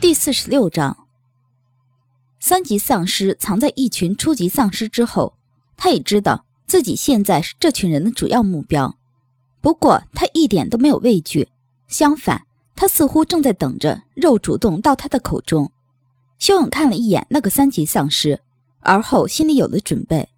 第四十六章，三级丧尸藏在一群初级丧尸之后，他也知道自己现在是这群人的主要目标。不过他一点都没有畏惧，相反，他似乎正在等着肉主动到他的口中。修勇看了一眼那个三级丧尸，而后心里有了准备。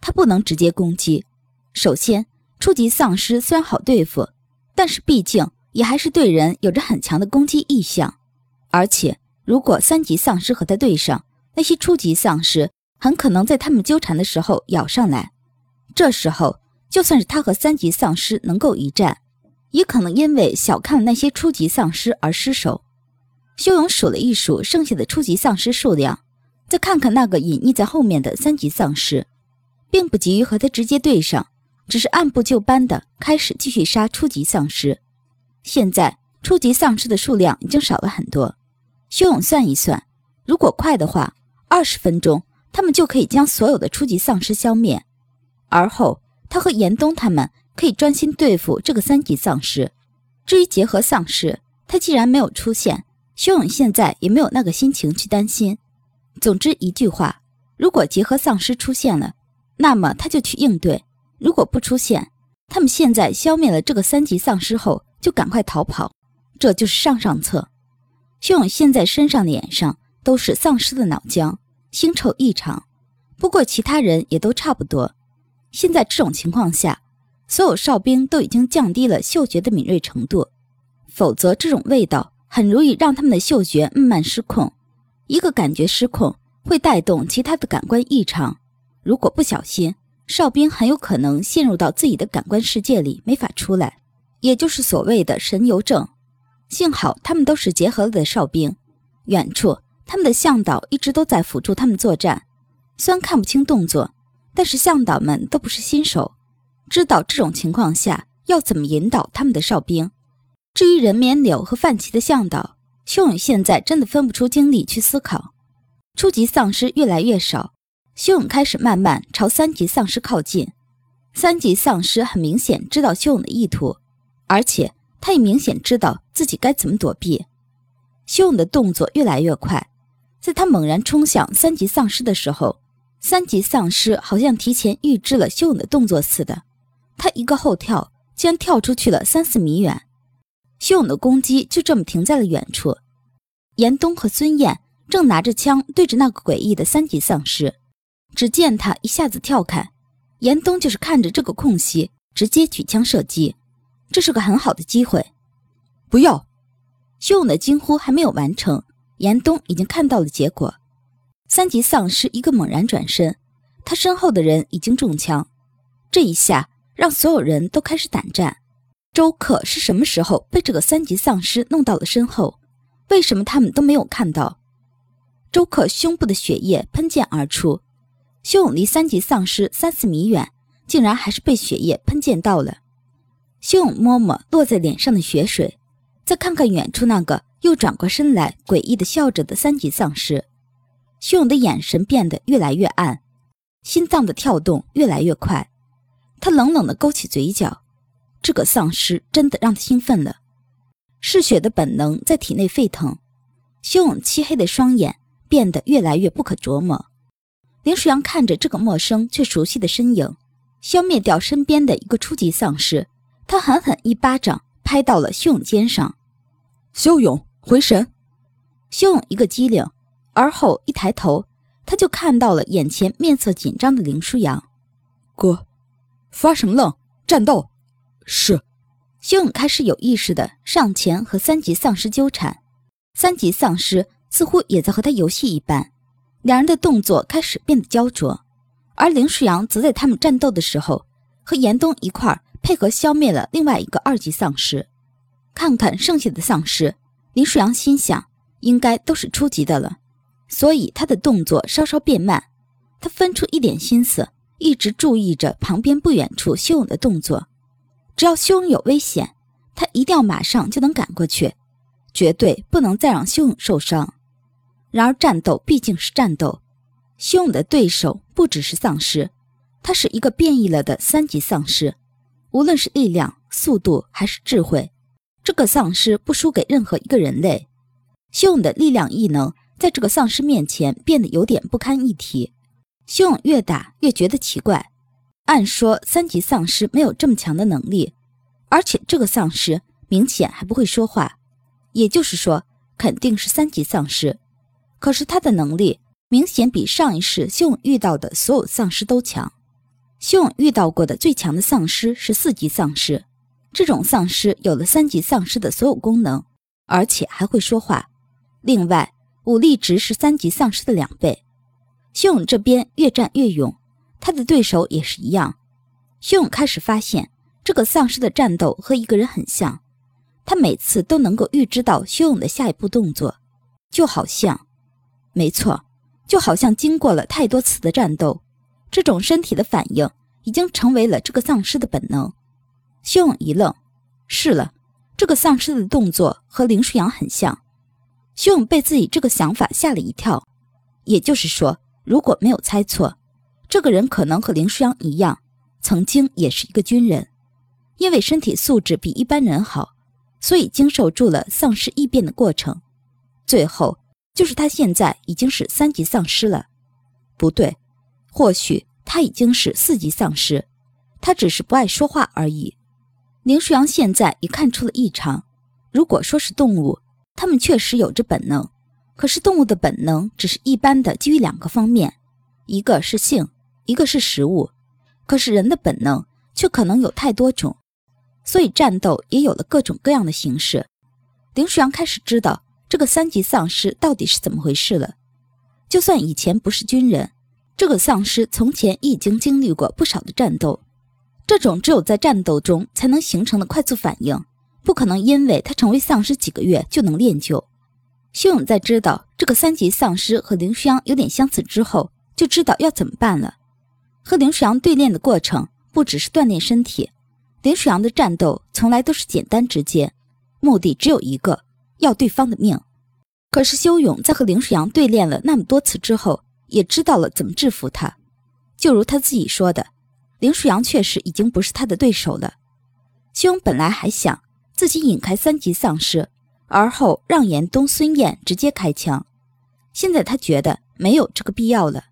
他不能直接攻击。首先，初级丧尸虽然好对付，但是毕竟也还是对人有着很强的攻击意向。而且，如果三级丧尸和他对上，那些初级丧尸很可能在他们纠缠的时候咬上来。这时候，就算是他和三级丧尸能够一战，也可能因为小看了那些初级丧尸而失手。修勇数了一数剩下的初级丧尸数量，再看看那个隐匿在后面的三级丧尸，并不急于和他直接对上，只是按部就班的开始继续杀初级丧尸。现在，初级丧尸的数量已经少了很多。修勇算一算，如果快的话，二十分钟他们就可以将所有的初级丧尸消灭。而后，他和严冬他们可以专心对付这个三级丧尸。至于结合丧尸，他既然没有出现，修勇现在也没有那个心情去担心。总之一句话，如果结合丧尸出现了，那么他就去应对；如果不出现，他们现在消灭了这个三级丧尸后，就赶快逃跑。这就是上上策。修勇现在身上、脸上都是丧尸的脑浆，腥臭异常。不过其他人也都差不多。现在这种情况下，所有哨兵都已经降低了嗅觉的敏锐程度，否则这种味道很容易让他们的嗅觉慢慢失控。一个感觉失控会带动其他的感官异常，如果不小心，哨兵很有可能陷入到自己的感官世界里，没法出来，也就是所谓的神游症。幸好他们都是结合了的哨兵，远处他们的向导一直都在辅助他们作战。虽然看不清动作，但是向导们都不是新手，知道这种情况下要怎么引导他们的哨兵。至于人面柳和范奇的向导，修勇现在真的分不出精力去思考。初级丧尸越来越少，修勇开始慢慢朝三级丧尸靠近。三级丧尸很明显知道修勇的意图，而且。他也明显知道自己该怎么躲避，修勇的动作越来越快。在他猛然冲向三级丧尸的时候，三级丧尸好像提前预知了修勇的动作似的，他一个后跳，竟然跳出去了三四米远。修勇的攻击就这么停在了远处。严冬和孙燕正拿着枪对着那个诡异的三级丧尸，只见他一下子跳开，严冬就是看着这个空隙，直接举枪射击。这是个很好的机会，不要！修勇的惊呼还没有完成，严冬已经看到了结果。三级丧尸一个猛然转身，他身后的人已经中枪。这一下让所有人都开始胆战。周克是什么时候被这个三级丧尸弄到了身后？为什么他们都没有看到？周克胸部的血液喷溅而出，修勇离三级丧尸三四米远，竟然还是被血液喷溅到了。修勇摸摸落在脸上的血水，再看看远处那个又转过身来诡异的笑着的三级丧尸，修勇的眼神变得越来越暗，心脏的跳动越来越快。他冷冷地勾起嘴角，这个丧尸真的让他兴奋了。嗜血的本能在体内沸腾，修勇漆黑的双眼变得越来越不可琢磨。林舒扬看着这个陌生却熟悉的身影，消灭掉身边的一个初级丧尸。他狠狠一巴掌拍到了修勇肩上，修勇回神。修勇一个机灵，而后一抬头，他就看到了眼前面色紧张的林舒扬。哥，发什么愣？战斗！是。修勇开始有意识的上前和三级丧尸纠缠，三级丧尸似乎也在和他游戏一般，两人的动作开始变得焦灼。而林舒扬则在他们战斗的时候和严冬一块儿。配合消灭了另外一个二级丧尸，看看剩下的丧尸，林舒扬心想，应该都是初级的了，所以他的动作稍稍变慢。他分出一点心思，一直注意着旁边不远处修勇的动作。只要修勇有危险，他一定要马上就能赶过去，绝对不能再让修勇受伤。然而战斗毕竟是战斗，修勇的对手不只是丧尸，他是一个变异了的三级丧尸。无论是力量、速度还是智慧，这个丧尸不输给任何一个人类。修勇的力量异能在这个丧尸面前变得有点不堪一提。修勇越打越觉得奇怪。按说三级丧尸没有这么强的能力，而且这个丧尸明显还不会说话，也就是说肯定是三级丧尸。可是他的能力明显比上一世修勇遇到的所有丧尸都强。修勇遇到过的最强的丧尸是四级丧尸，这种丧尸有了三级丧尸的所有功能，而且还会说话。另外，武力值是三级丧尸的两倍。修勇这边越战越勇。他的对手也是一样。修勇开始发现，这个丧尸的战斗和一个人很像。他每次都能够预知到修勇的下一步动作，就好像，没错，就好像经过了太多次的战斗，这种身体的反应已经成为了这个丧尸的本能。修勇一愣，是了，这个丧尸的动作和林舒扬很像。修勇被自己这个想法吓了一跳。也就是说，如果没有猜错。这个人可能和林舒扬一样，曾经也是一个军人，因为身体素质比一般人好，所以经受住了丧尸异变的过程。最后就是他现在已经是三级丧尸了，不对，或许他已经是四级丧尸，他只是不爱说话而已。林舒扬现在也看出了异常。如果说是动物，它们确实有着本能，可是动物的本能只是一般的，基于两个方面，一个是性。一个是食物，可是人的本能却可能有太多种，所以战斗也有了各种各样的形式。林舒扬开始知道这个三级丧尸到底是怎么回事了。就算以前不是军人，这个丧尸从前已经经历过不少的战斗，这种只有在战斗中才能形成的快速反应，不可能因为他成为丧尸几个月就能练就。修勇在知道这个三级丧尸和林舒阳有点相似之后，就知道要怎么办了。和林舒阳对练的过程不只是锻炼身体，林舒阳的战斗从来都是简单直接，目的只有一个，要对方的命。可是修勇在和林舒阳对练了那么多次之后，也知道了怎么制服他。就如他自己说的，林舒扬确实已经不是他的对手了。修勇本来还想自己引开三级丧尸，而后让严冬、孙燕直接开枪，现在他觉得没有这个必要了。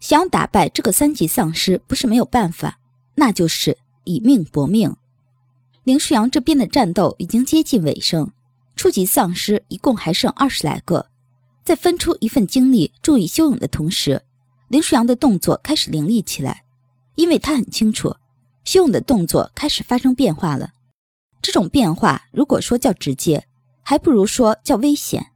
想打败这个三级丧尸不是没有办法，那就是以命搏命。林舒扬这边的战斗已经接近尾声，初级丧尸一共还剩二十来个。在分出一份精力注意修勇的同时，林舒扬的动作开始凌厉起来，因为他很清楚，修勇的动作开始发生变化了。这种变化如果说叫直接，还不如说叫危险。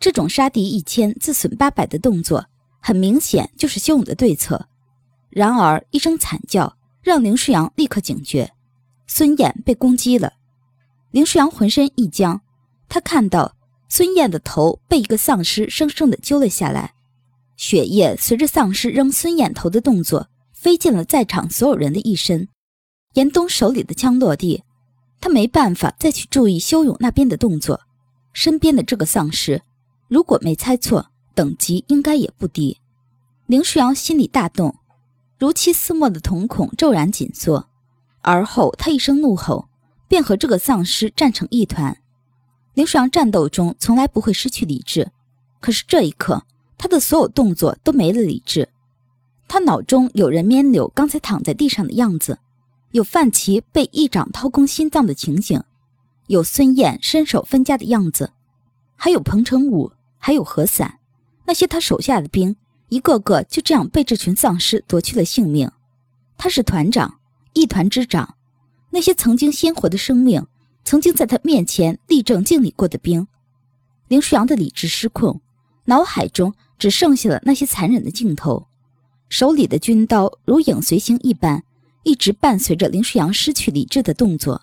这种杀敌一千自损八百的动作。很明显就是修勇的对策，然而一声惨叫让林舒阳立刻警觉，孙燕被攻击了。林舒阳浑身一僵，他看到孙燕的头被一个丧尸生生的揪了下来，血液随着丧尸扔孙燕头的动作飞进了在场所有人的一身。严冬手里的枪落地，他没办法再去注意修勇那边的动作，身边的这个丧尸，如果没猜错。等级应该也不低，林舒扬心里大动，如漆似墨的瞳孔骤然紧缩，而后他一声怒吼，便和这个丧尸战成一团。林舒扬战斗中从来不会失去理智，可是这一刻，他的所有动作都没了理智。他脑中有人面柳刚才躺在地上的样子，有范琪被一掌掏空心脏的情景，有孙燕伸手分家的样子，还有彭成武，还有何伞。那些他手下的兵，一个个就这样被这群丧尸夺去了性命。他是团长，一团之长。那些曾经鲜活的生命，曾经在他面前立正敬礼过的兵，林舒扬的理智失控，脑海中只剩下了那些残忍的镜头。手里的军刀如影随形一般，一直伴随着林舒扬失去理智的动作。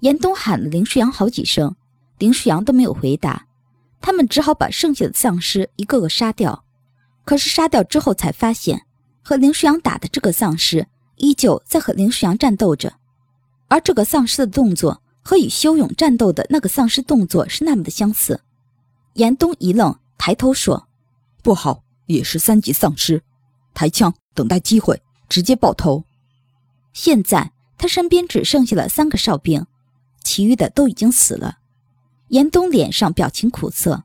严冬喊了林舒扬好几声，林舒扬都没有回答。他们只好把剩下的丧尸一个个杀掉，可是杀掉之后才发现，和林舒扬打的这个丧尸依旧在和林舒扬战斗着，而这个丧尸的动作和与修勇战斗的那个丧尸动作是那么的相似。严冬一愣，抬头说：“不好，也是三级丧尸，抬枪等待机会，直接爆头。”现在他身边只剩下了三个哨兵，其余的都已经死了。严冬脸上表情苦涩，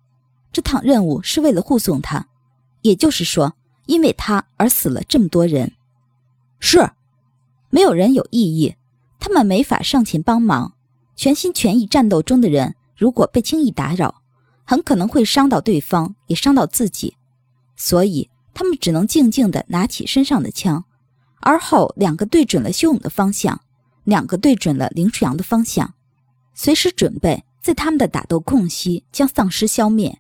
这趟任务是为了护送他，也就是说，因为他而死了这么多人。是，没有人有异议，他们没法上前帮忙。全心全意战斗中的人，如果被轻易打扰，很可能会伤到对方，也伤到自己。所以，他们只能静静地拿起身上的枪，而后两个对准了修勇的方向，两个对准了林初阳的方向，随时准备在他们的打斗空隙将丧尸消灭。